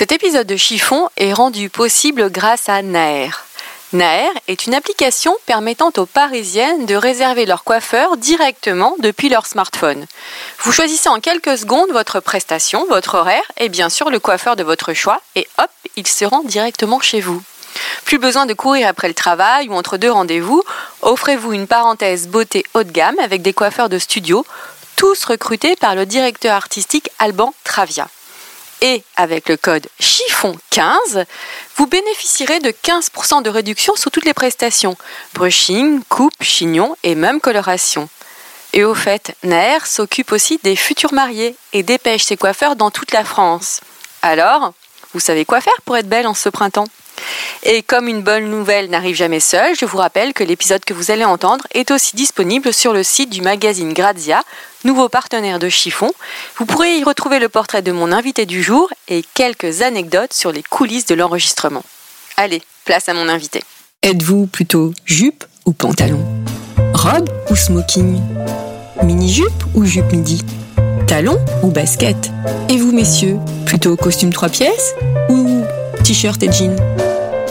Cet épisode de Chiffon est rendu possible grâce à Naer. Naer est une application permettant aux Parisiennes de réserver leur coiffeur directement depuis leur smartphone. Vous choisissez en quelques secondes votre prestation, votre horaire et bien sûr le coiffeur de votre choix et hop, il se rend directement chez vous. Plus besoin de courir après le travail ou entre deux rendez-vous, offrez-vous une parenthèse beauté haut de gamme avec des coiffeurs de studio, tous recrutés par le directeur artistique Alban Travia. Et avec le code chiffon15, vous bénéficierez de 15% de réduction sur toutes les prestations brushing, coupe, chignon et même coloration. Et au fait, Naer s'occupe aussi des futurs mariés et dépêche ses coiffeurs dans toute la France. Alors, vous savez quoi faire pour être belle en ce printemps? Et comme une bonne nouvelle n'arrive jamais seule, je vous rappelle que l'épisode que vous allez entendre est aussi disponible sur le site du magazine Grazia, nouveau partenaire de Chiffon. Vous pourrez y retrouver le portrait de mon invité du jour et quelques anecdotes sur les coulisses de l'enregistrement. Allez, place à mon invité. Êtes-vous plutôt jupe ou pantalon? Robe ou smoking? Mini-jupe ou jupe midi? Talon ou basket? Et vous, messieurs, plutôt costume trois pièces ou t-shirt et jean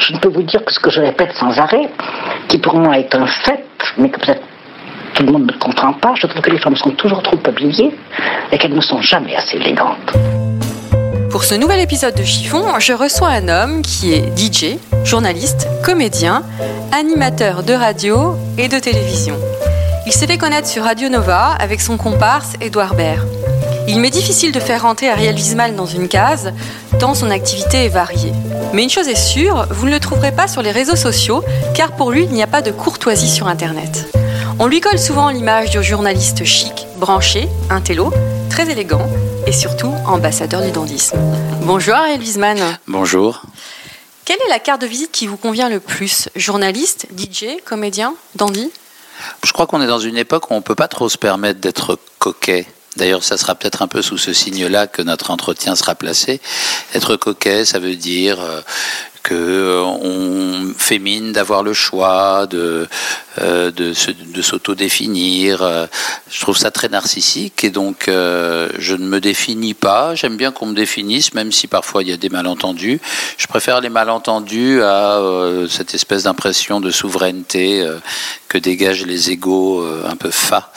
je ne peux vous dire que ce que je répète sans arrêt, qui pour moi est un fait, mais que peut-être tout le monde ne comprend pas, je trouve que les femmes sont toujours trop habillées et qu'elles ne sont jamais assez élégantes. Pour ce nouvel épisode de Chiffon, je reçois un homme qui est DJ, journaliste, comédien, animateur de radio et de télévision. Il s'est fait connaître sur Radio Nova avec son comparse Édouard Baird. Il m'est difficile de faire rentrer Ariel Wiesman dans une case, tant son activité est variée. Mais une chose est sûre, vous ne le trouverez pas sur les réseaux sociaux, car pour lui, il n'y a pas de courtoisie sur Internet. On lui colle souvent l'image du journaliste chic, branché, intello, très élégant et surtout ambassadeur du dandisme. Bonjour Ariel Wiesman. Bonjour. Quelle est la carte de visite qui vous convient le plus? Journaliste, DJ, comédien, dandy? Je crois qu'on est dans une époque où on ne peut pas trop se permettre d'être coquet. D'ailleurs, ça sera peut-être un peu sous ce signe-là que notre entretien sera placé. Être coquet, ça veut dire euh, que euh, fait mine d'avoir le choix de euh, de, s'auto-définir. Euh, je trouve ça très narcissique et donc je ne me définis pas. J'aime bien qu'on me définisse, même si parfois il y a des malentendus. Je préfère les malentendus à cette espèce d'impression de souveraineté que dégagent les égaux un peu fats.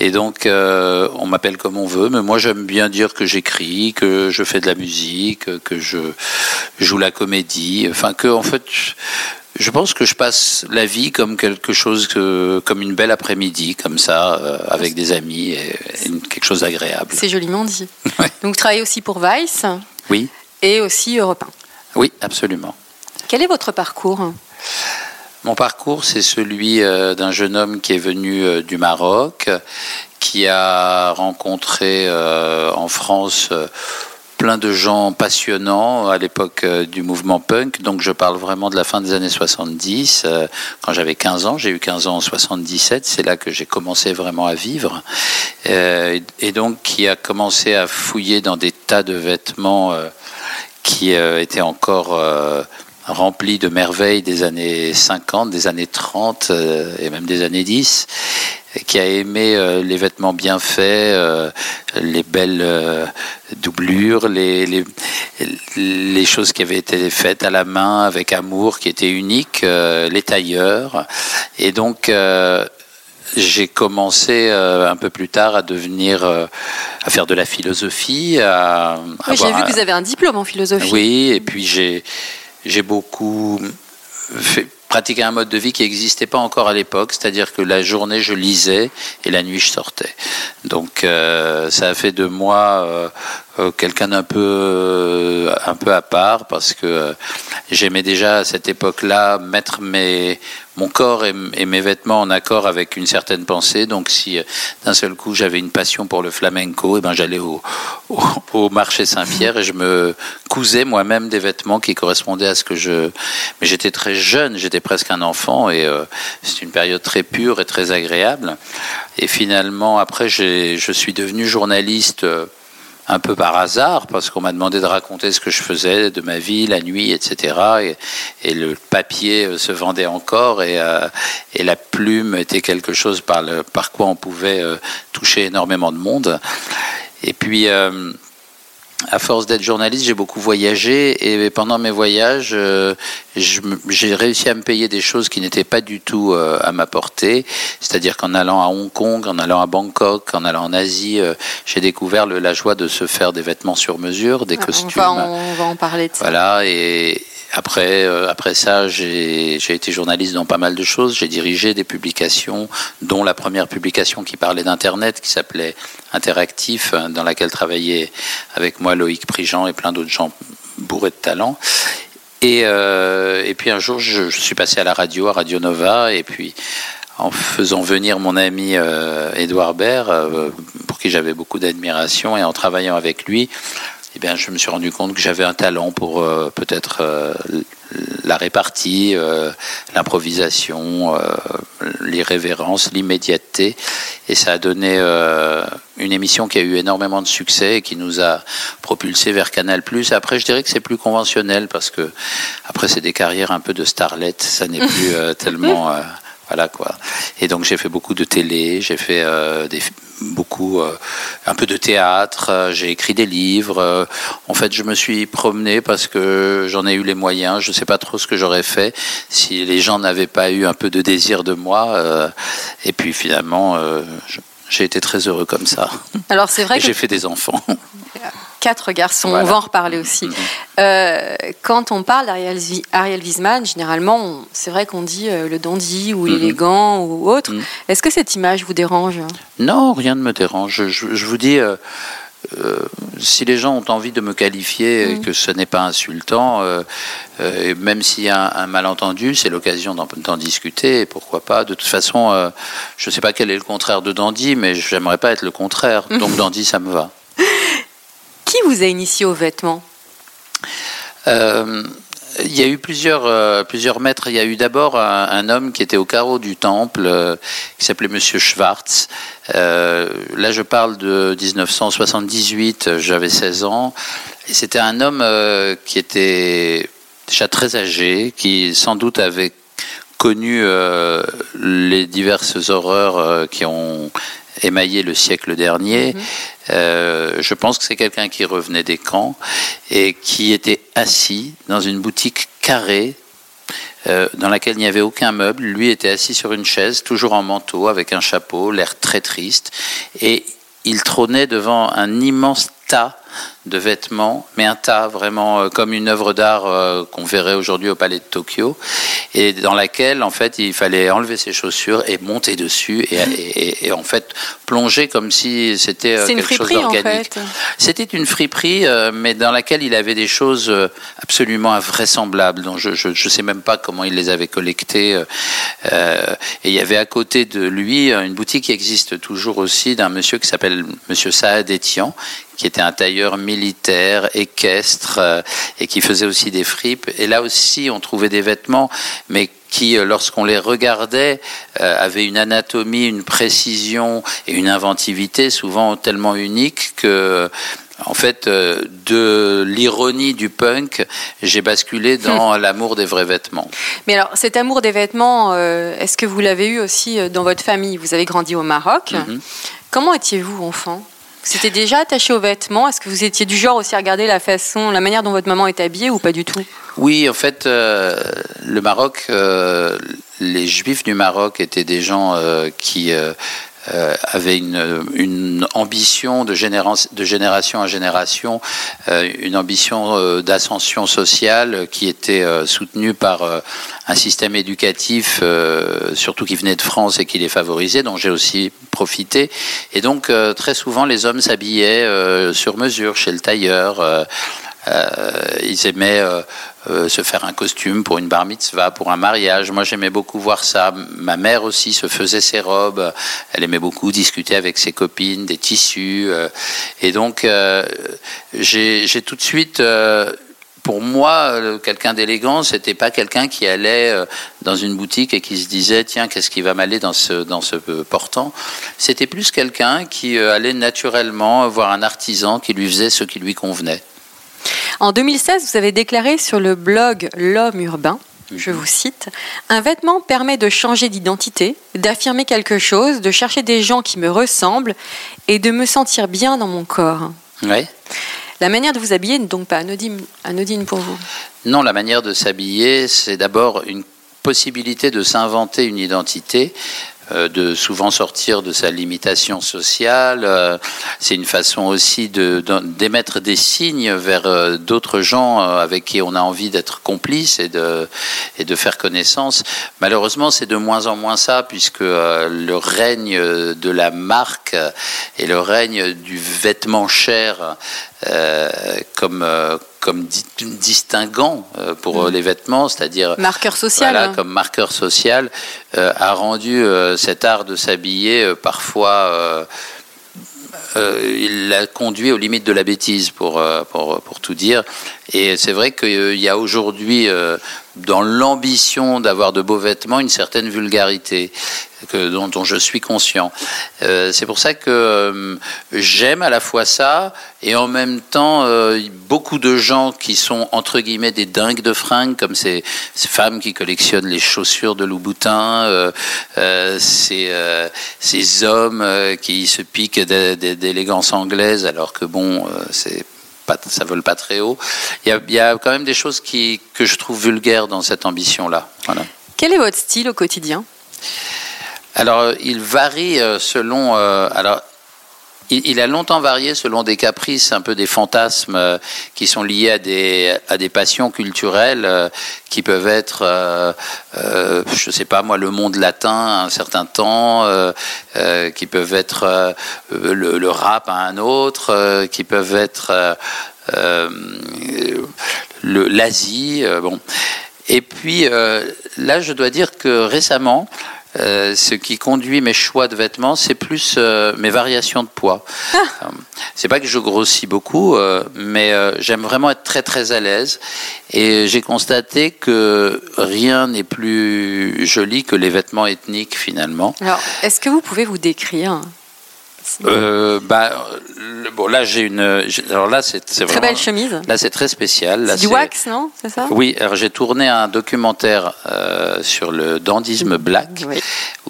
Et donc on m'appelle comme on veut, mais moi j'aime bien dire que j'écris, que je fais de la musique, que je joue la comédie enfin que en fait, je pense que je passe la vie comme quelque chose que, comme une belle après-midi, comme ça, euh, avec des amis, et, quelque chose d'agréable. C'est joliment dit. Donc, vous travaillez aussi pour Vice. Oui. Et aussi Europe 1. Oui, absolument. Quel est votre parcours? Mon parcours, c'est celui euh, d'un jeune homme qui est venu euh, du Maroc, qui a rencontré en France plein de gens passionnants à l'époque euh, du mouvement punk. Donc je parle vraiment de la fin des années 70. Euh, quand j'avais 15 ans, j'ai eu 15 ans en 77, c'est là que j'ai commencé vraiment à vivre. Euh, et donc qui a commencé à fouiller dans des tas de vêtements qui étaient encore remplis de merveilles des années 50, des années 30 et même des années 10 qui a aimé euh, les vêtements bien faits, euh, les belles euh, doublures, les, les, les, choses qui avaient été faites à la main avec amour, qui étaient uniques, les tailleurs. Et donc, j'ai commencé un peu plus tard à devenir, à faire de la philosophie. À, oui, j'ai vu que vous avez un diplôme en philosophie. Oui, et puis j'ai, j'ai beaucoup fait, pratiquer un mode de vie qui n'existait pas encore à l'époque, c'est-à-dire que la journée je lisais et la nuit je sortais. Donc euh, ça a fait de moi euh, euh, quelqu'un d'un peu un peu à part parce que j'aimais déjà à cette époque-là mettre mes, mon corps et, mes vêtements en accord avec une certaine pensée. Donc, si euh, d'un seul coup j'avais une passion pour le flamenco, et eh ben j'allais au, au, marché Saint-Pierre et je me cousais moi-même des vêtements qui correspondaient à ce que je. Mais j'étais très jeune, j'étais presque un enfant et euh, c'est une période très pure et très agréable. Et finalement, après, je suis devenu journaliste. Euh, un peu par hasard, parce qu'on m'a demandé de raconter ce que je faisais de ma vie, la nuit, etc. Et, le papier euh, se vendait encore, et, euh, et, la plume était quelque chose par, le, par quoi on pouvait euh, toucher énormément de monde. Et puis, à force d'être journaliste, j'ai beaucoup voyagé et pendant mes voyages, euh, j'ai réussi à me payer des choses qui n'étaient pas du tout euh, à ma portée. C'est-à-dire qu'en allant à Hong Kong, en allant à Bangkok, en allant en Asie, euh, j'ai découvert le, la joie de se faire des vêtements sur mesure, des costumes. On va, on va en parler de ça. Voilà, et, après, euh, après ça, j'ai été journaliste dans pas mal de choses. J'ai dirigé des publications, dont la première publication qui parlait d'Internet, qui s'appelait Interactif, euh, dans laquelle travaillait avec moi Loïc Prigent et plein d'autres gens bourrés de talent. Et, euh, et puis un jour, je, suis passé à la radio, à Radio Nova, et puis en faisant venir mon ami Edouard Baird, pour qui j'avais beaucoup d'admiration, et en travaillant avec lui, eh bien, je me suis rendu compte que j'avais un talent pour euh, peut-être euh, la répartie, euh, l'improvisation, l'irrévérence, l'immédiateté. Et ça a donné une émission qui a eu énormément de succès et qui nous a propulsé vers Canal+. Après, je dirais que c'est plus conventionnel parce que après, c'est des carrières un peu de starlet. Ça n'est plus tellement voilà quoi. Et donc j'ai fait beaucoup de télé, j'ai fait euh, beaucoup, euh, un peu de théâtre, euh, j'ai écrit des livres. en fait, je me suis promené parce que j'en ai eu les moyens. Je ne sais pas trop ce que j'aurais fait si les gens n'avaient pas eu un peu de désir de moi. et puis finalement, j'ai été très heureux comme ça. Alors c'est vrai. J'ai fait des enfants. quatre garçons. On va en reparler aussi. Mhm. Euh, quand on parle d'Ariel Wiesman, généralement, c'est vrai qu'on dit euh, le dandy ou mhm. élégant ou autre. Mhm. Est-ce que cette image vous dérange? Non, rien ne me dérange. Je, vous dis. Euh, si les gens ont envie de me qualifier et que ce n'est pas insultant, même s'il y a un, malentendu, c'est l'occasion d'en discuter. pourquoi pas De toute façon, je ne sais pas quel est le contraire de dandy, mais j'aimerais pas être le contraire. Donc dandy, ça me va. Qui vous a initié aux vêtements euh, il y a eu plusieurs, euh, plusieurs maîtres. Il y a eu d'abord un, homme qui était au carreau du temple, euh, qui s'appelait Monsieur Schwartz. là, je parle de 1978, j'avais 16 ans. C'était un homme qui était déjà très âgé, qui sans doute avait connu les diverses horreurs qui ont émaillé le siècle dernier. Mhm. Euh, je pense que c'est quelqu'un qui revenait des camps et qui était assis dans une boutique carrée euh, dans laquelle il n'y avait aucun meuble. Lui était assis sur une chaise, toujours en manteau, avec un chapeau, l'air très triste. Et il trônait devant un immense tas de vêtements, mais un tas vraiment euh, comme une œuvre d'art euh, qu'on verrait aujourd'hui au Palais de Tokyo, et dans laquelle en fait il fallait enlever ses chaussures et monter dessus et, en fait plonger comme si c'était euh, quelque chose d'organique. C'était une friperie, mais dans laquelle il avait des choses absolument invraisemblables, dont je ne sais même pas comment il les avait collectées. et il y avait à côté de lui une boutique qui existe toujours aussi d'un monsieur qui s'appelle Monsieur Saad Etian, qui était un tailleur militaire, équestre, euh, et qui faisait aussi des fripes. Et là aussi, on trouvait des vêtements, mais qui, euh, lorsqu'on les regardait, euh, avaient une anatomie, une précision et une inventivité souvent tellement uniques que en fait, de l'ironie du punk, j'ai basculé dans l'amour des vrais vêtements. Mais alors, cet amour des vêtements, est-ce que vous l'avez eu aussi dans votre famille? Vous avez grandi au Maroc. Mhm. Comment étiez-vous enfant? C'était déjà attaché aux vêtements? Est-ce que vous étiez du genre aussi à regarder la façon, la manière dont votre maman est habillée ou pas du tout? Oui, en fait, euh, le Maroc, euh, les Juifs du Maroc étaient des gens euh, qui avait une, ambition de, génération en génération, une ambition d'ascension sociale qui était soutenue par un système éducatif, surtout qui venait de France et qui les favorisait, dont j'ai aussi profité. Et donc très souvent les hommes s'habillaient sur mesure chez le tailleur ils aimaient se faire un costume pour une bar mitzvah, pour un mariage. Moi, j'aimais beaucoup voir ça. Ma mère aussi se faisait ses robes. Elle aimait beaucoup discuter avec ses copines, des tissus. et donc, j'ai tout de suite pour moi, euh, quelqu'un d'élégant, c'était pas quelqu'un qui allait euh, dans une boutique et qui se disait tiens qu'est-ce qui va m'aller dans ce dans ce euh, portant? C'était plus quelqu'un qui allait naturellement voir un artisan qui lui faisait ce qui lui convenait. En 2016, vous avez déclaré sur le blog L'homme urbain. Je vous cite, Un vêtement permet de changer d'identité, d'affirmer quelque chose, de chercher des gens qui me ressemblent et de me sentir bien dans mon corps. Oui. La manière de vous habiller n'est donc pas anodine, anodine pour vous Non, la manière de s'habiller, c'est d'abord une possibilité de s'inventer une identité euh, de souvent sortir de sa limitation sociale. Euh, c'est une façon aussi de, d'émettre des signes vers euh, d'autres gens avec qui on a envie d'être complice et de, et de faire connaissance. Malheureusement, c'est de moins en moins ça, puisque le règne de la marque et le règne du vêtement cher comme comme distinguant euh, pour euh, mm. les vêtements, c'est-à-dire marqueur social, voilà, comme marqueur social, euh, a rendu cet art de s'habiller parfois il l'a conduit aux limites de la bêtise, pour, pour, pour tout dire. Et c'est vrai qu'il y a aujourd'hui, dans l'ambition d'avoir de beaux vêtements, une certaine vulgarité que, dont, je suis conscient. Euh, c'est pour ça que euh, j'aime à la fois ça et en même temps euh, beaucoup de gens qui sont entre guillemets des dingues de fringues, comme ces, femmes qui collectionnent les chaussures de Louboutin, ces, ces hommes qui se piquent d'élégance anglaise alors que bon, c'est pas, ça vole pas très haut. Il y, a, il y, a, quand même des choses qui, que je trouve vulgaires dans cette ambition-là. Voilà. Quel est votre style au quotidien? Alors, il varie euh, selon. Euh, alors, il, a longtemps varié selon des caprices, un peu des fantasmes qui sont liés à des, à des passions culturelles qui peuvent être, je ne sais pas moi, le monde latin à un certain temps, qui peuvent être le, rap à un autre, qui peuvent être l'Asie. bon. Et puis là, je dois dire que récemment, euh, ce qui conduit mes choix de vêtements, c'est plus euh, mes variations de poids. Ah. Euh, c'est pas que je grossis beaucoup, mais j'aime vraiment être très très à l'aise. Et j'ai constaté que rien n'est plus joli que les vêtements ethniques finalement. Alors, est-ce que vous pouvez vous décrire euh, bah, bon, là, j'ai une. Alors là, c'est très vraiment, belle chemise. Là, c'est très spécial. Là, du wax, non? C'est ça? Oui. Alors, j'ai tourné un documentaire euh, sur le dandisme black,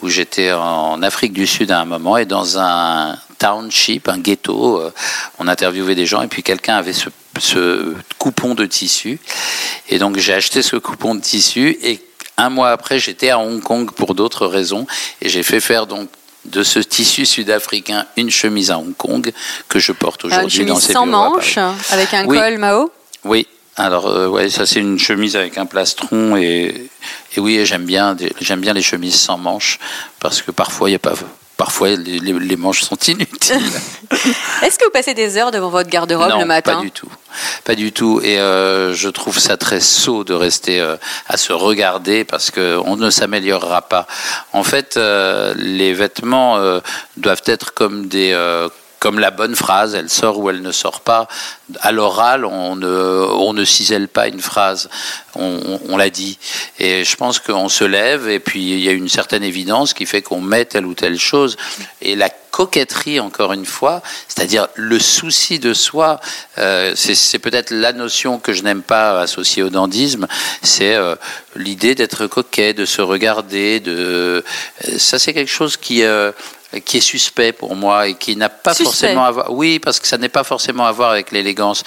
où j'étais en Afrique du Sud à un moment et dans un township, un ghetto, euh, on interviewait des gens et puis quelqu'un avait ce, ce coupon de tissu et donc j'ai acheté ce coupon de tissu et un mois après, j'étais à Hong Kong pour d'autres raisons et j'ai fait faire donc de ce tissu sud-africain une chemise à Hong Kong que je porte ah, aujourd'hui dans ces sans manches avec un col Mao? Oui. Alors euh, ouais, ça c'est une chemise avec un plastron et, et oui j'aime bien j'aime bien les chemises sans manches parce que parfois il n'y a pas parfois les, manches sont inutiles. Est-ce que vous passez des heures devant votre garde-robe le matin Pas du tout, pas du tout. Et euh, je trouve ça très sot de rester euh, à se regarder parce que on ne s'améliorera pas. En fait, euh, les vêtements doivent être comme des comme la bonne phrase, elle sort ou elle ne sort pas. À l'oral, on ne, on cisèle pas une phrase, on, l'a dit. Et je pense qu'on se lève et puis il y a une certaine évidence qui fait qu'on met telle ou telle chose. Et la coquetterie, encore une fois, c'est-à-dire le souci de soi, euh, c'est peut-être la notion que je n'aime pas associée au dandisme, c'est euh, l'idée d'être coquet, de se regarder, de ça c'est quelque chose qui euh, qui est suspect pour moi et qui n'a pas forcément à voir. Oui, parce que ça n'est pas forcément à voir avec l'élégance.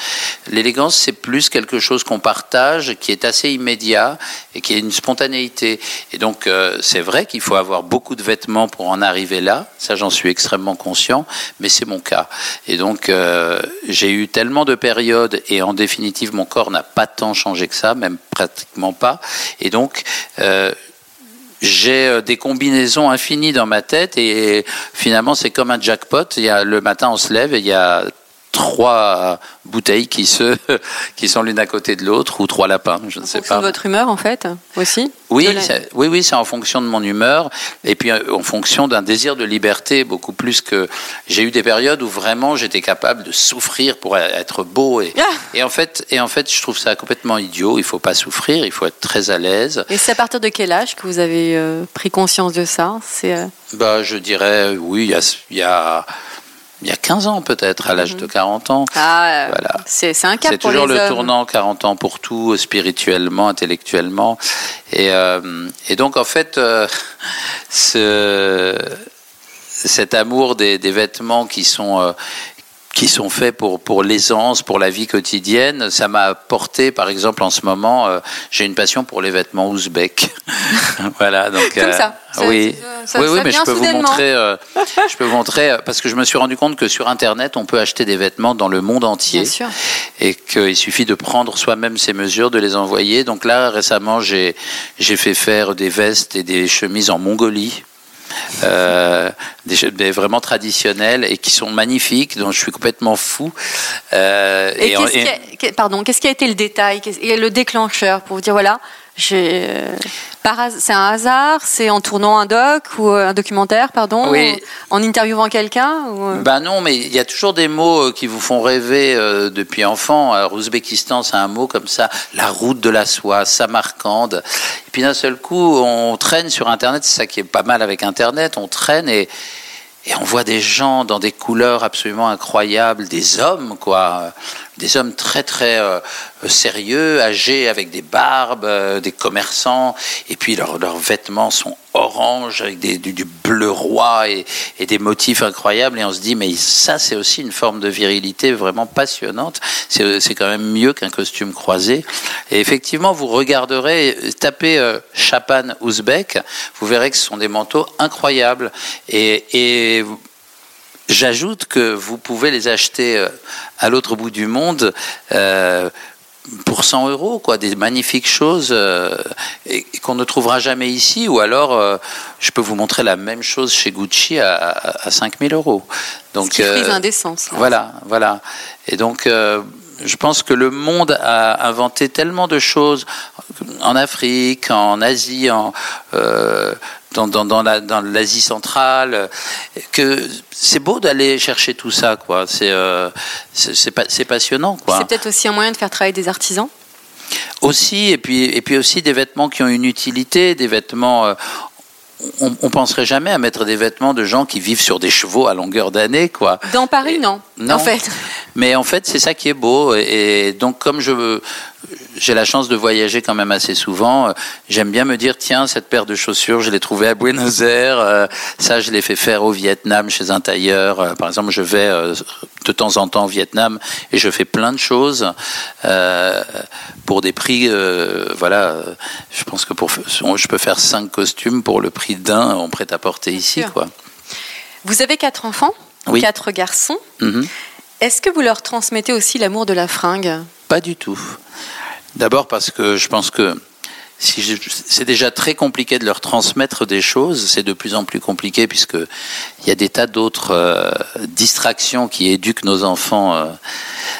L'élégance, c'est plus quelque chose qu'on partage, qui est assez immédiat et qui est une spontanéité. Et donc, euh, c'est vrai qu'il faut avoir beaucoup de vêtements pour en arriver là. Ça, j'en suis extrêmement conscient, mais c'est mon cas. Et donc, euh, j'ai eu tellement de périodes et en définitive, mon corps n'a pas tant changé que ça, même pratiquement pas. Et donc, euh, j'ai euh, des combinaisons infinies dans ma tête et finalement c'est comme un jackpot. Il y a, le matin on se lève et il y a trois bouteilles qui se qui sont l'une à côté de l'autre ou trois lapins, je ne sais pas. de votre humeur en fait aussi. Oui, oui, oui, c'est en fonction de mon humeur et puis euh, en fonction d'un désir de liberté beaucoup plus que j'ai eu des périodes où vraiment j'étais capable de souffrir pour être beau et, ah et en fait et en fait je trouve ça complètement idiot. Il faut pas souffrir, il faut être très à l'aise. Et c'est à partir de quel âge que vous avez euh, pris conscience de ça? C'est euh, bah je dirais oui, il y a, il y a il y a 15 ans peut-être, à l'âge de 40 mhm. ans. Ah, voilà. c'est, un cap C'est toujours le tournant 40 ans pour tout, spirituellement, intellectuellement. Et, euh, et donc en fait, euh, ce, cet amour des, des, vêtements qui sont, euh, qui sont faits pour, pour l'aisance, pour la vie quotidienne. Ça m'a apporté, par exemple, en ce moment, euh, j'ai une passion pour les vêtements ouzbeks. voilà, donc. Comme ça. Euh, oui, oui, oui, mais je peux vous montrer. Euh, je peux vous montrer parce que je me suis rendu compte que sur Internet, on peut acheter des vêtements dans le monde entier, Bien sûr. et qu'il suffit de prendre soi-même ces mesures, de les envoyer. Donc là, récemment, j'ai j'ai fait faire des vestes et des chemises en Mongolie euh, des, vraiment traditionnels et qui sont magnifiques, dont je suis complètement fou. Euh, et, pardon, qu'est-ce qui a été le détail, le déclencheur pour vous dire voilà, euh, c'est un hasard, c'est en tournant un doc ou euh, un documentaire, pardon, en interviewant quelqu'un ou... Ben non, mais il y a toujours des mots euh, qui vous font rêver depuis enfant. Alors, Ouzbékistan, c'est un mot comme ça, la route de la soie, Samarcande. Et puis d'un seul coup, on traîne sur Internet, c'est ça qui est pas mal avec Internet, on traîne et et on voit des gens dans des couleurs absolument incroyables, des hommes, quoi, des hommes très très euh, sérieux, âgés, avec des barbes, euh, des commerçants, et puis leurs vêtements sont orange avec du, bleu roi et, et, des motifs incroyables, et on se dit mais ça c'est aussi une forme de virilité vraiment passionnante. C'est quand même mieux qu'un costume croisé. Et effectivement, vous regarderez, tapez euh, Chapan ouzbek, vous verrez que ce sont des manteaux incroyables et, et J'ajoute que vous pouvez les acheter euh, à l'autre bout du monde euh, pour 100 euros, quoi, des magnifiques choses euh, et, qu'on ne trouvera jamais ici. Ou alors, je peux vous montrer la même chose chez Gucci à, à, 5000 euros. Donc, Ce qui l'indécence. Voilà, voilà. Et donc, je pense que le monde a inventé tellement de choses en Afrique, en Asie, en, euh, dans, dans, dans, la, dans l'Asie centrale, que c'est beau d'aller chercher tout ça, quoi. C'est, euh, c'est, c'est, passionnant, quoi. C'est peut-être aussi un moyen de faire travailler des artisans? Aussi, et puis, et puis aussi des vêtements qui ont une utilité, des vêtements. Euh, on, on, penserait jamais à mettre des vêtements de gens qui vivent sur des chevaux à longueur d'année, quoi. Dans Paris, non. Non. En fait. Mais en fait, c'est ça qui est beau. Et donc, comme je j'ai la chance de voyager quand même assez souvent. J'aime bien me dire, tiens, cette paire de chaussures, je l'ai trouvée à Buenos Aires. Euh, ça, je l'ai fait faire au Vietnam chez un tailleur. Euh, par exemple, je vais euh, de temps en temps au Vietnam et je fais plein de choses pour des prix. voilà, je pense que pour, je peux faire cinq costumes pour le prix d'un en prêt-à-porter ici, quoi. Vous avez quatre enfants, oui. quatre garçons. Mm-hmm. Est-ce que vous leur transmettez aussi l'amour de la fringue? Pas du tout. D'abord parce que je pense que c'est déjà très compliqué de leur transmettre des choses, c'est de plus en plus compliqué puisque il y a des tas d'autres euh, distractions qui éduquent nos enfants euh,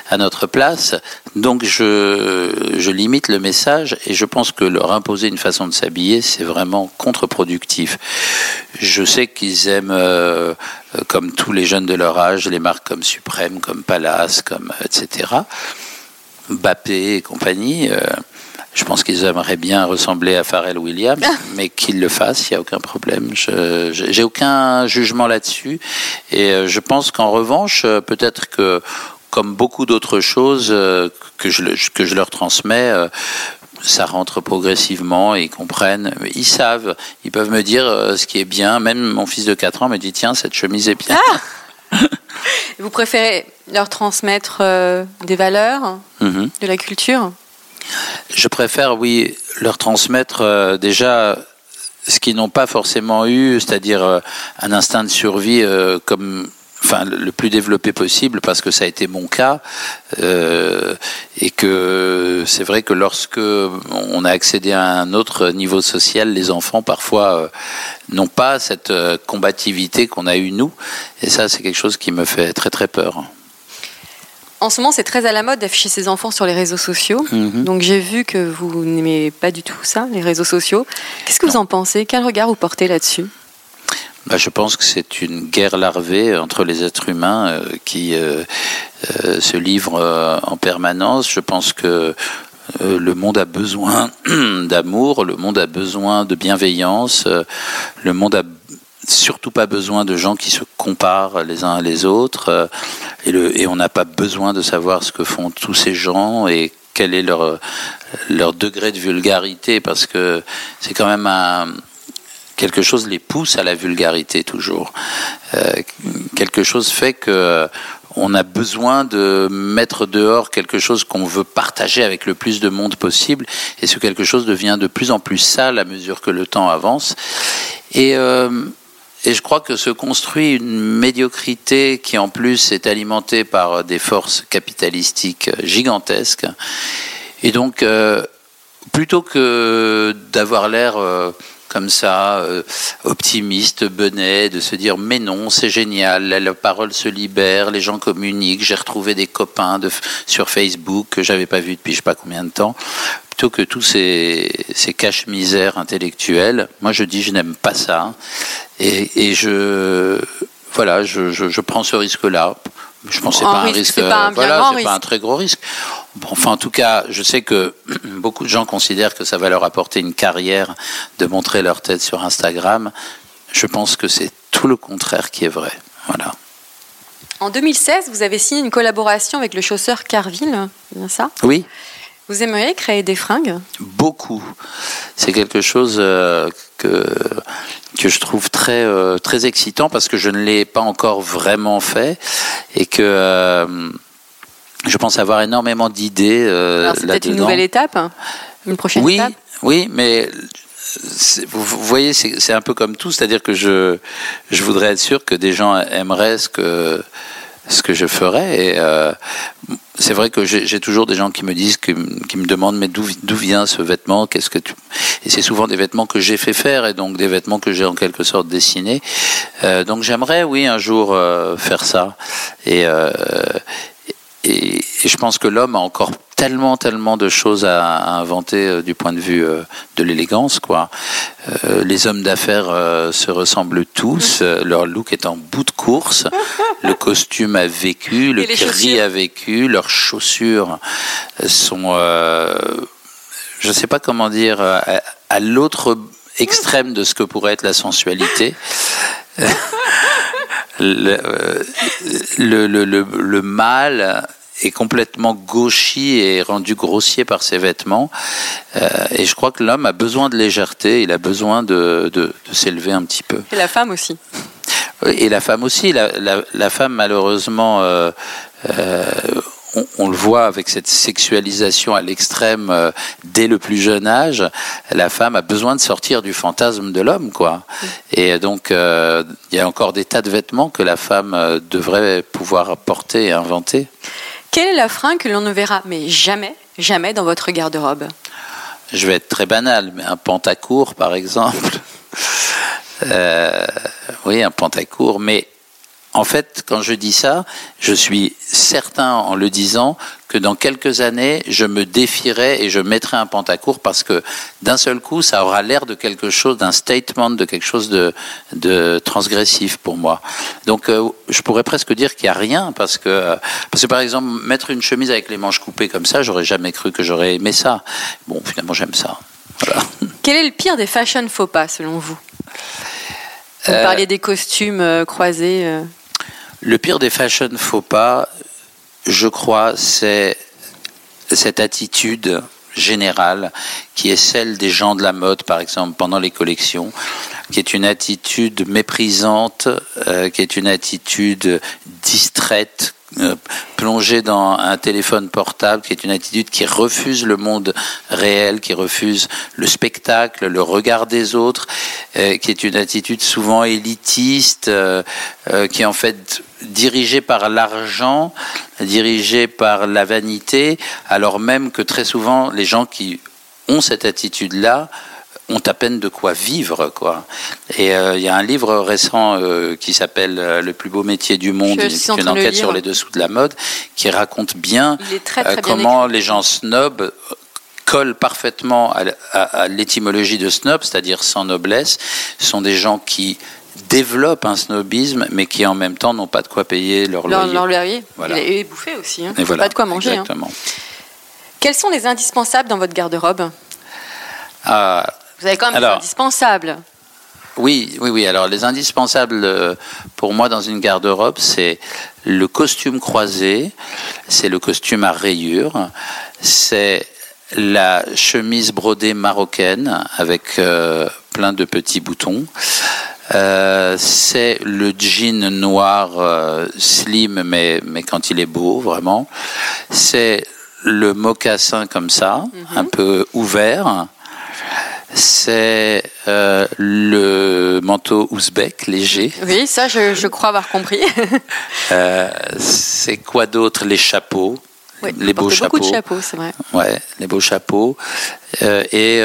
à notre place. Donc je, je limite le message et je pense que leur imposer une façon de s'habiller, c'est vraiment contre-productif. Je sais qu'ils aiment, euh, comme tous les jeunes de leur âge, les marques comme Suprême, comme Palace, comme etc. Bappé et compagnie. Euh, je pense qu'ils aimeraient bien ressembler à Pharrell Williams, ah. mais qu'ils le fassent, il n'y a aucun problème. Je j'ai aucun jugement là-dessus. Et euh, je pense qu'en revanche, euh, peut-être que, comme beaucoup d'autres choses que je, que je leur transmets, ça rentre progressivement et ils comprennent. Ils savent, ils peuvent me dire ce qui est bien. Même mon fils de 4 ans me dit tiens, cette chemise est bien. Ah Vous préférez leur transmettre euh, des valeurs, mhm. de la culture? Je préfère, oui, leur transmettre euh, déjà ce qu'ils n'ont pas forcément eu, c'est-à-dire euh, un instinct de survie comme enfin le plus développé possible parce que ça a été mon cas euh, et que c'est vrai que lorsque on a accédé à un autre niveau social, les enfants parfois euh, n'ont pas cette euh, combativité qu'on a eu nous et ça c'est quelque chose qui me fait très très peur. En ce moment, c'est très à la mode d'afficher ses enfants sur les réseaux sociaux. Mhm. Donc j'ai vu que vous n'aimez pas du tout ça, les réseaux sociaux. Qu'est-ce que vous en pensez? Quel regard vous portez là-dessus? Bah, je pense que c'est une guerre larvée entre les êtres humains euh, qui euh, euh, se livrent en permanence. Je pense que le monde a besoin d'amour, le monde a besoin de bienveillance, le monde a surtout pas besoin de gens qui se comparent les uns les autres et, et on n'a pas besoin de savoir ce que font tous ces gens et quel est leur, leur degré de vulgarité parce que c'est quand même un, quelque chose les pousse à la vulgarité toujours. Euh, quelque chose fait que euh, on a besoin de mettre dehors quelque chose qu'on veut partager avec le plus de monde possible, et ce quelque chose devient de plus en plus sale à mesure que le temps avance. Et euh, je crois que se construit une médiocrité qui en plus est alimentée par des forces capitalistiques gigantesques. Et donc, plutôt que d'avoir l'air comme ça, euh, optimiste, benet, de se dire mais non, c'est génial, la, la parole se libère, les gens communiquent, j'ai retrouvé des copains de, sur Facebook que j'avais pas vu depuis je sais pas combien de temps, plutôt que tous ces, ces caches-misères intellectuelles, moi je dis je n'aime pas ça, et, et je voilà, je, je, je prends ce risque-là. Je pense que c'est pas un risque, risque, c'est pas un bien voilà, c'est pas un risque. très gros risque. Enfin, en tout cas, je sais que beaucoup de gens considèrent que ça va leur apporter une carrière de montrer leur tête sur Instagram. Je pense que c'est tout le contraire qui est vrai. Voilà. En 2016, vous avez signé une collaboration avec le chausseur Carville, c'est bien ça? Oui, Vous aimeriez créer des fringues? Beaucoup. C'est quelque chose euh, que que je trouve très euh, très excitant parce que je ne l'ai pas encore vraiment fait et que euh, je pense avoir énormément d'idées euh, C'est peut-être une nouvelle étape, hein une prochaine oui, étape oui, mais vous, voyez, c'est un peu comme tout, c'est-à-dire que je, je voudrais être sûr que des gens aimeraient ce que ce que je ferais. Et euh, c'est vrai que j'ai toujours des gens qui me disent, que- qui me demandent, mais d'où d'où vient ce vêtement Qu'est-ce que tu Et c'est souvent des vêtements que j'ai fait faire, et donc des vêtements que j'ai en quelque sorte dessinés. Euh, donc j'aimerais, oui, un jour euh, faire ça. Et et, et je pense que l'homme a encore tellement, tellement de choses à, à inventer euh, du point de vue euh, de l'élégance, quoi. Euh, les hommes d'affaires se ressemblent tous, leur look est en bout de course, le costume a vécu, le chaussures. a vécu, leurs chaussures sont, je ne sais pas comment dire, à, à l'autre extrême de ce que pourrait être la sensualité. le, euh, le, le, le, le mâle est complètement gauchi et rendu grossier par ses vêtements. Euh, et je crois que l'homme a besoin de légèreté, il a besoin de, de, de s'élever un petit peu. Et la femme aussi. Et la femme aussi, la, la, la femme malheureusement, euh, euh, on, on, le voit avec cette sexualisation à l'extrême euh, dès le plus jeune âge, la femme a besoin de sortir du fantasme de l'homme, quoi. Et donc, euh, il y a encore des tas de vêtements que la femme euh, devrait pouvoir porter et inventer. Quelle est la fringue que l'on ne verra mais jamais, jamais dans votre garde-robe? Je vais être très banal, mais un pantacourt, par exemple. Oui, un pantacourt. Mais en fait, quand je dis ça, je suis certain en le disant que dans quelques années, je me défierai et je mettrai un pantacourt parce que d'un seul coup, ça aura l'air de quelque chose, d'un statement, de quelque chose de, de transgressif pour moi. Donc, euh, je pourrais presque dire qu'il n'y a rien parce que, parce que par exemple, mettre une chemise avec les manches coupées comme ça, j'aurais jamais cru que j'aurais aimé ça. Bon, finalement, j'aime ça. Voilà. Quel est le pire des fashion faux pas selon vous? Vous Euh, parliez des costumes euh, croisés. Le pire des fashion faux pas, je crois, c'est cette attitude générale qui est celle des gens de la mode, par exemple, pendant les collections, qui est une attitude méprisante, euh, qui est une attitude distraite, euh, plongée dans un téléphone portable, qui est une attitude qui refuse le monde réel, qui refuse le spectacle, le regard des autres, euh, qui est une attitude souvent élitiste, euh, qui est en fait dirigée par l'argent, dirigée par la vanité, alors même que très souvent les gens qui ont cette attitude-là ont à peine de quoi vivre, quoi. Et euh, il y a un livre récent euh, qui s'appelle euh, Le plus beau métier du monde, qui est une enquête sur les dessous de la mode, qui raconte bien comment les gens snobs collent parfaitement à, l'étymologie de snob, c'est-à-dire sans noblesse, sont des gens qui développent un snobisme, mais qui en même temps n'ont pas de quoi payer leur loyer. Leur loyer. Voilà. Et bouffer aussi. Hein. Pas de quoi manger. Hein. Quels sont les indispensables dans votre garde-robe? Ah, Vous avez quand même des indispensables. Oui, oui, oui. Alors les indispensables euh, pour moi dans une garde-robe, c'est le costume croisé, c'est le costume à rayures, c'est la chemise brodée marocaine avec euh, plein de petits boutons. Euh, c'est le jean noir slim mais, mais quand il est beau vraiment. C'est le mocassin comme ça, mhm. un peu ouvert. C'est euh, le manteau ouzbek léger. Oui, ça, je, crois avoir compris. Euh, c'est quoi d'autre Les chapeaux? les beaux chapeaux. Beaucoup de chapeaux, c'est vrai. Ouais, les beaux chapeaux. Euh, et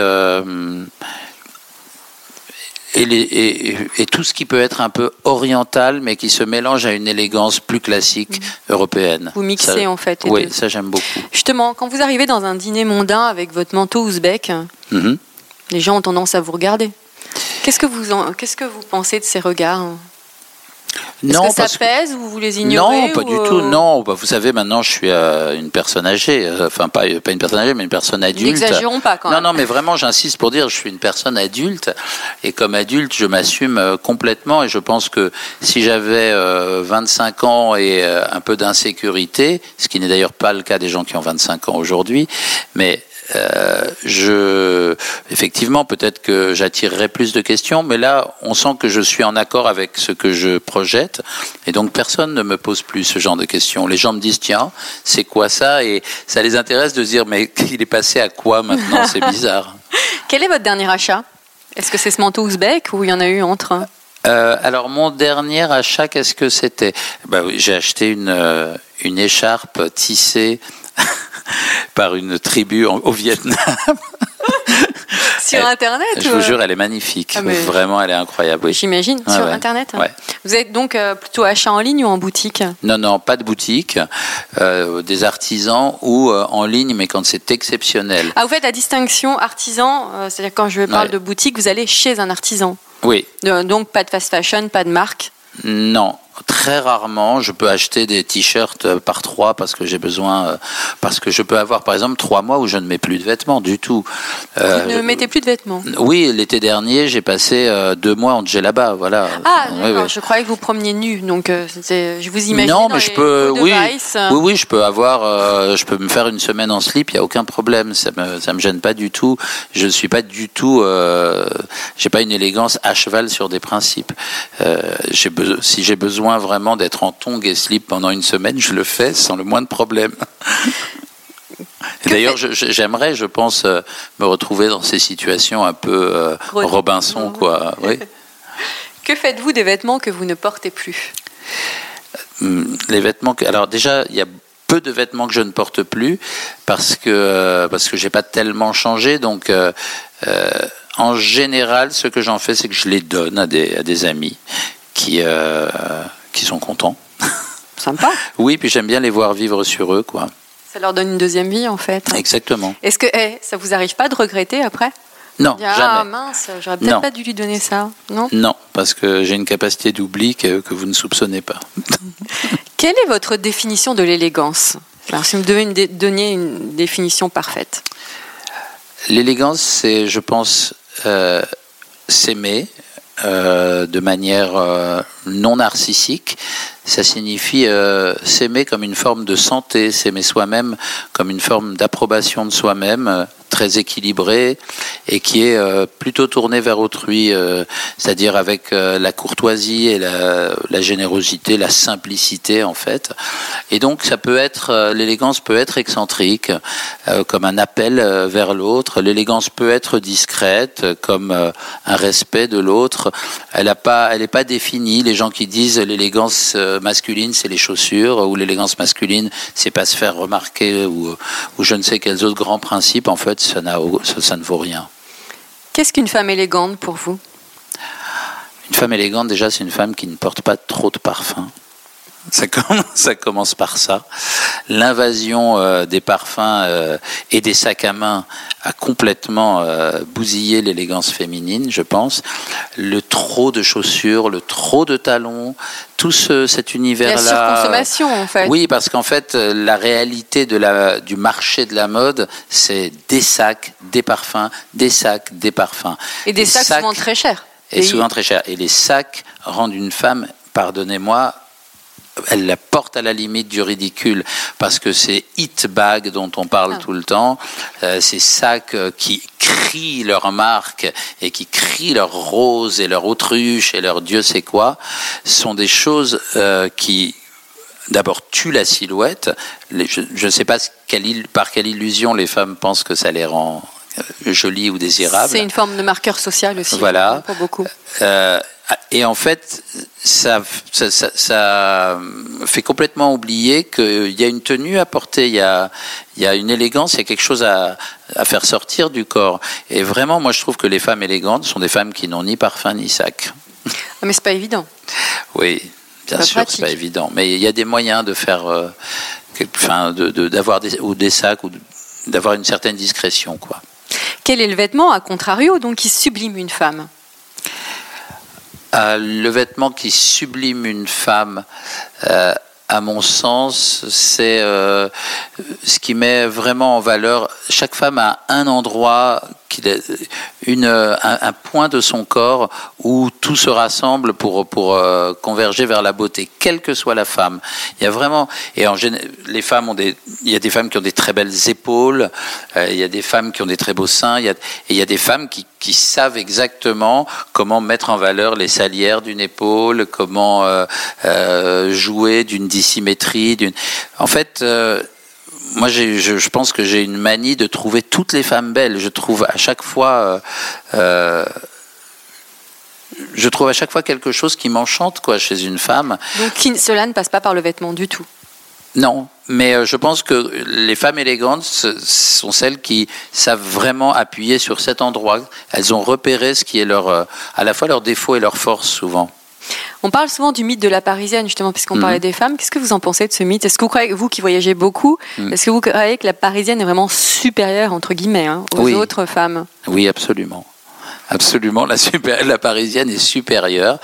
et, tout ce qui peut être un peu oriental, mais qui se mélange à une élégance plus classique mhm. européenne. Vous mixez en fait. oui, ça j'aime beaucoup. Justement, quand vous arrivez dans un dîner mondain avec votre manteau ouzbek, mhm. Les gens ont tendance à vous regarder. Qu'est-ce que vous, qu'est-ce que vous pensez de ces regards? Non, que ça pèse ou vous les ignorez Non, pas du tout. Euh, non, bah, vous savez, maintenant, je suis euh, une personne âgée. Euh, enfin, pas, pas une personne âgée, mais une personne adulte. N'exagérons pas quand même. Non, non, mais vraiment, j'insiste pour dire, je suis une personne adulte. Et comme adulte, je m'assume complètement. Et je pense que si j'avais 25 ans et un peu d'insécurité, ce qui n'est d'ailleurs pas le cas des gens qui ont 25 ans aujourd'hui, mais euh, je, effectivement, peut-être que j'attirerai plus de questions, mais là, on sent que je suis en accord avec ce que je projette, et donc personne ne me pose plus ce genre de questions. Les gens me disent tiens, c'est quoi ça? Et ça les intéresse de dire mais il est passé à quoi maintenant? C'est bizarre. Quel est votre dernier achat? Est-ce que c'est ce manteau ouzbek ou il y en a eu entre? Euh, alors mon dernier achat, qu'est-ce que c'était? Bah, J'ai acheté une, euh, une écharpe tissée par une tribu au Vietnam. sur Internet Je vous jure, elle est magnifique. Ah, Vraiment, elle est incroyable. J'imagine, sur Internet. Vous êtes donc euh, plutôt achat en ligne ou en boutique? Non, non, pas de boutique. Euh, des artisans ou euh, en ligne, mais quand c'est exceptionnel. Ah, vous faites la distinction artisan, c'est-à-dire quand je parle de boutique, vous allez chez un artisan? Oui. donc pas de fast fashion, pas de marque? Non, très rarement, je peux acheter des t-shirts euh, par trois parce que j'ai besoin, euh, parce que je peux avoir par exemple trois mois où je ne mets plus de vêtements du tout. Euh, Vous ne mettez plus de vêtements Oui, l'été dernier, j'ai passé deux mois en là-bas, voilà. Ah, je croyais que vous promeniez nu, donc je vous imagine. Non, mais je peux, oui, oui, oui, je peux avoir, je peux me faire une semaine en slip, il y a aucun problème, ça me, ça me gêne pas du tout. Je ne suis pas du tout, j'ai pas une élégance à cheval sur des principes. j'ai si j'ai besoin vraiment d'être en tongs et slip pendant une semaine, je le fais sans le moindre problème. D'ailleurs, j'aimerais, je pense, euh, me retrouver dans ces situations un peu euh, Robinson, quoi. Oui. que faites-vous des vêtements que vous ne portez plus? Hum, Les vêtements que, alors déjà, il y a peu de vêtements que je ne porte plus parce que euh, parce que j'ai pas tellement changé, donc. en général, ce que j'en fais, c'est que je les donne à des, à des amis qui, euh, qui sont contents. Sympa. oui, puis j'aime bien les voir vivre sur eux, quoi. Ça leur donne une deuxième vie, en fait. Exactement. Est-ce que eh, ça vous arrive pas de regretter après? Non, ah, jamais. mince, j'aurais peut-être pas dû lui donner ça, non? Non, parce que j'ai une capacité d'oubli que, que, vous ne soupçonnez pas. Quelle est votre définition de l'élégance? Alors, si vous devez une donner une définition parfaite. L'élégance, c'est, je pense, euh, s'aimer, de manière euh, non narcissique. Ça signifie euh, s'aimer comme une forme de santé, s'aimer soi-même comme une forme d'approbation de soi-même, très équilibré et qui est euh, plutôt tourné vers autrui, euh, c'est-à-dire avec euh, la courtoisie et la, générosité, la simplicité en fait. Et donc ça peut être, l'élégance peut être excentrique, comme un appel vers l'autre. L'élégance peut être discrète, comme un respect de l'autre. Elle a pas, elle n'est pas définie. Les gens qui disent l'élégance masculine c'est les chaussures ou l'élégance masculine c'est pas se faire remarquer ou, ou je ne sais quels autres grands principes en fait ça, ça, ne vaut rien. Qu'est-ce qu'une femme élégante pour vous? Une femme élégante, déjà, c'est une femme qui ne porte pas trop de parfum. Ça commence, ça commence par ça. L'invasion euh, des parfums euh, et des sacs à main a complètement euh, bousillé l'élégance féminine, je pense. Le trop de chaussures, le trop de talons, tout ce, cet univers-là. La surconsommation, en fait. Oui, parce qu'en fait, la réalité de la, du marché de la mode, c'est des sacs, des parfums, des sacs, des parfums. Et des sacs, sacs souvent très chers. Et souvent très chers. Et les sacs rendent une femme, pardonnez-moi, elle la porte à la limite du ridicule parce que ces hit bags dont on parle ah. tout le temps, euh, ces sacs euh, qui crient leur marque et qui crient leur rose et leur autruche et leur Dieu sait quoi, sont des choses euh, qui d'abord tuent la silhouette. je ne sais pas par quelle illusion les femmes pensent que ça les rend jolies ou désirables. C'est une forme de marqueur social aussi. Voilà. Pour beaucoup. et en fait, ça, ça, ça, fait complètement oublier qu'il y a une tenue à porter, il y a, il y a une élégance, il y a quelque chose à, à, faire sortir du corps. Et vraiment, moi, je trouve que les femmes élégantes sont des femmes qui n'ont ni parfum ni sac. Ah, mais c'est pas évident. Oui, bien sûr, c'est pas évident. Mais il y a des moyens de faire, euh, enfin, d'avoir de, des, ou des sacs ou d'avoir une certaine discrétion, quoi. Quel est le vêtement, à contrario, donc qui sublime une femme euh, le vêtement qui sublime une femme, euh, à mon sens, c'est euh, ce qui met vraiment en valeur. Chaque femme a un endroit une, un, point de son corps où tout se rassemble pour, pour euh, converger vers la beauté, quelle que soit la femme. Il y a vraiment, et en les femmes ont des, il y a des femmes qui ont des très belles épaules, euh, il y a des femmes qui ont des très beaux seins, il y a, et il y a des femmes qui, qui savent exactement comment mettre en valeur les salières d'une épaule, comment euh, jouer d'une dissymétrie, d'une. En fait, moi, je, je, pense que j'ai une manie de trouver toutes les femmes belles. Je trouve à chaque fois, euh, euh, je trouve à chaque fois quelque chose qui m'enchante, quoi, chez une femme. Donc, cela ne passe pas par le vêtement du tout. Non, mais euh, je pense que les femmes élégantes sont celles qui savent vraiment appuyer sur cet endroit. Elles ont repéré ce qui est leur, à la fois leur défaut et leur force souvent. On parle souvent du mythe de la parisienne, justement, puisqu'on parlait mhm. des femmes. Qu'est-ce que vous en pensez de ce mythe? Est-ce que vous croyez, vous qui voyagez beaucoup, mhm. est-ce que vous croyez que la parisienne est vraiment supérieure, entre guillemets, hein, aux autres femmes? Oui, absolument. Absolument, la, super, la parisienne est supérieure.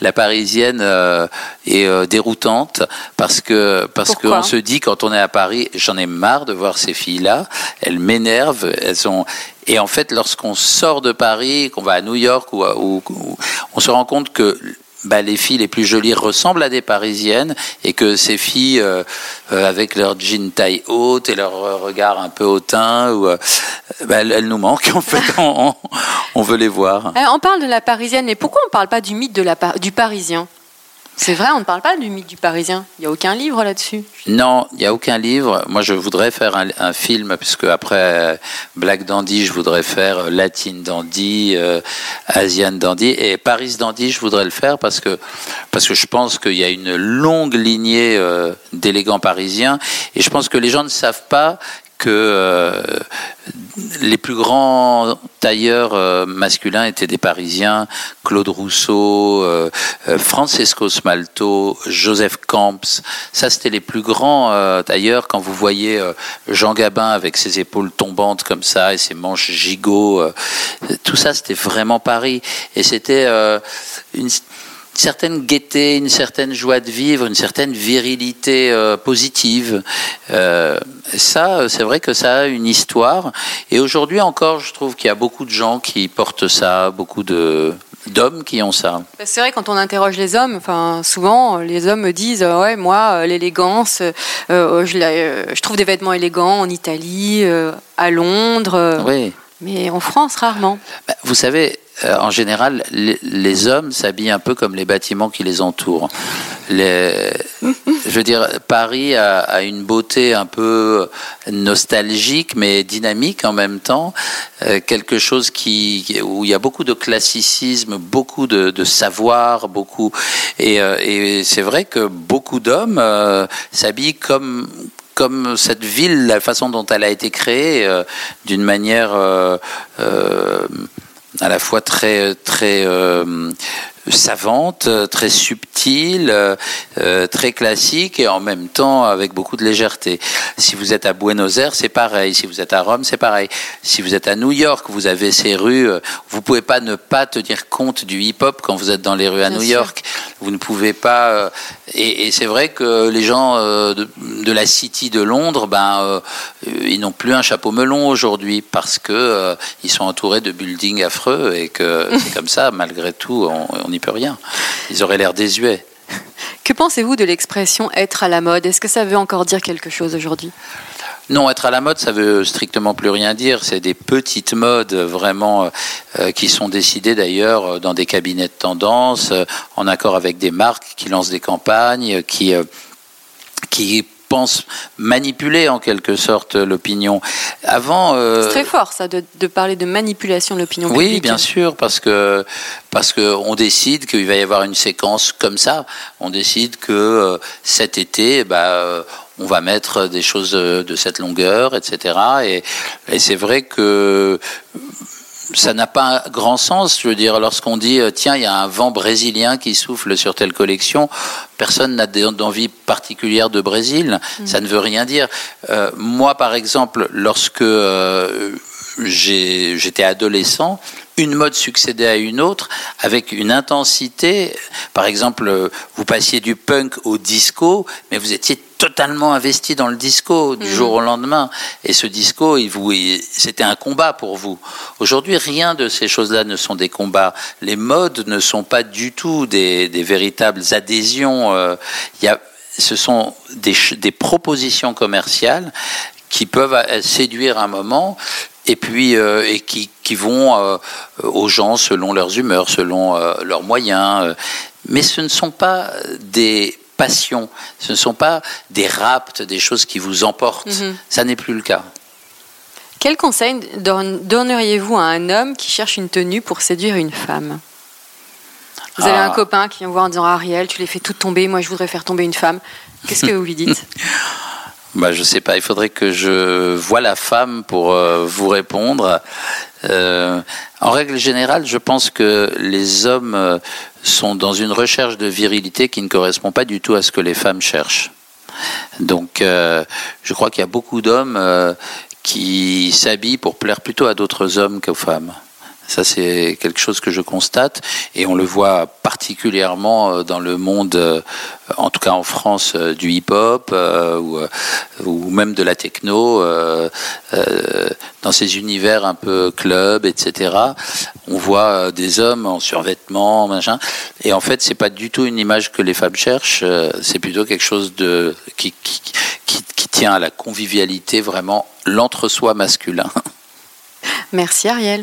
La parisienne euh, est euh, déroutante parce que parce qu'on se dit quand on est à Paris, j'en ai marre de voir ces filles-là. Elles m'énervent. Elles sont et en fait, lorsqu'on sort de Paris, qu'on va à New York ou, ou on se rend compte que bah, les filles les plus jolies ressemblent à des parisiennes et que ces filles euh, euh, avec leur jean taille haute et leur euh, regard un peu hautain ou bah, elles, nous manquent en fait. On, on, veut les voir. On parle de la parisienne mais pourquoi on ne parle pas du mythe de la, du parisien? C'est vrai, on ne parle pas du mythe du Parisien. Il n'y a aucun livre là-dessus. Non, il n'y a aucun livre. Moi, je voudrais faire un, film, puisque après Black Dandy, je voudrais faire Latin Dandy, euh, Asian Dandy, et Paris Dandy, je voudrais le faire parce que, parce que je pense qu'il y a une longue lignée euh, d'élégants parisiens, et je pense que les gens ne savent pas que euh, les plus grands tailleurs euh, masculins étaient des Parisiens, Claude Rousseau, euh, Francesco Smalto, Joseph Camps. Ça, c'était les plus grands tailleurs. Quand vous voyez Jean Gabin avec ses épaules tombantes comme ça et ses manches gigots, tout ça, c'était vraiment Paris. Et c'était une certaine gaieté, une certaine joie de vivre, une certaine virilité euh, positive. Euh, ça, c'est vrai que ça a une histoire. Et aujourd'hui encore, je trouve qu'il y a beaucoup de gens qui portent ça, beaucoup de d'hommes qui ont ça. C'est vrai quand on interroge les hommes, enfin souvent les hommes me disent euh, ouais moi l'élégance, je, je, trouve des vêtements élégants en Italie, à Londres. Oui. Mais en France rarement. Bah, vous savez, euh, en général, les, hommes s'habillent un peu comme les bâtiments qui les entourent. Les, je veux dire, Paris a, une beauté un peu nostalgique, mais dynamique en même temps. Euh, quelque chose qui, où il y a beaucoup de classicisme, beaucoup de, savoir, beaucoup. Et, euh, et c'est vrai que beaucoup d'hommes s'habillent comme comme cette ville, la façon dont elle a été créée, d'une manière à la fois très très savante, très subtile, euh, très classique et en même temps avec beaucoup de légèreté. Si vous êtes à Buenos Aires, c'est pareil. Si vous êtes à Rome, c'est pareil. Si vous êtes à New York, vous avez ces rues. Euh, vous pouvez pas ne pas tenir compte du hip-hop quand vous êtes dans les rues à New York. Vous ne pouvez pas. Euh, et, et c'est vrai que les gens de, de, la City de Londres, ben, ils n'ont plus un chapeau melon aujourd'hui parce que ils sont entourés de buildings affreux et que c'est comme ça. Malgré tout, on n'y peut rien. Ils auraient l'air désuets. Que pensez-vous de l'expression être à la mode Est-ce que ça veut encore dire quelque chose aujourd'hui? Non, être à la mode, ça veut strictement plus rien dire. C'est des petites modes vraiment euh, qui sont décidées d'ailleurs dans des cabinets de tendance, euh, en accord avec des marques qui lancent des campagnes, qui euh, qui pense, manipuler en quelque sorte l'opinion. Avant, euh, c'est très fort ça de, parler de manipulation de l'opinion publique. Oui, bien sûr, parce que parce que on décide qu'il va y avoir une séquence comme ça. On décide que euh, cet été, bah, euh, on va mettre des choses de, cette longueur, etc. Et, et c'est vrai que ça n'a pas grand sens. Je veux dire, lorsqu'on dit euh, tiens, il y a un vent brésilien qui souffle sur telle collection, personne n'a d'envie particulière de Brésil. Mm. Ça ne veut rien dire. Euh, moi, par exemple, lorsque euh, j'étais adolescent, une mode succédait à une autre avec une intensité. Par exemple, vous passiez du punk au disco, mais vous étiez totalement investi dans le disco du mm. jour au lendemain. Et ce disco, c'était un combat pour vous. Aujourd'hui, rien de ces choses-là ne sont des combats. Les modes ne sont pas du tout des, véritables adhésions. Euh, y a, ce sont des, des propositions commerciales qui peuvent séduire un moment et puis euh, et qui, qui vont euh, aux gens selon leurs humeurs, selon leurs moyens. mais ce ne sont pas des passion. Ce ne sont pas des raptes, des choses qui vous emportent. Mhm. Ça n'est plus le cas. Quel conseil donneriez-vous à un homme qui cherche une tenue pour séduire une femme? Vous avez un ah. copain qui vient vous voir en disant Ariel, tu les fais toutes tomber, moi je voudrais faire tomber une femme. Qu'est-ce que vous lui dites? bah, Je sais pas, il faudrait que je voie la femme pour euh, vous répondre. Euh, en règle générale, je pense que les hommes euh, sont dans une recherche de virilité qui ne correspond pas du tout à ce que les femmes cherchent. Donc, je crois qu'il y a beaucoup d'hommes qui s'habillent pour plaire plutôt à d'autres hommes qu'aux femmes. Ça, c'est quelque chose que je constate et on le voit particulièrement euh, dans le monde, euh, en tout cas en France, euh, du hip-hop ou, même de la techno, dans ces univers un peu club, etc. On voit des hommes en survêtement, machin, et en fait, c'est pas du tout une image que les femmes cherchent. C'est plutôt quelque chose qui tient à la convivialité, vraiment l'entre-soi masculin. Merci Ariel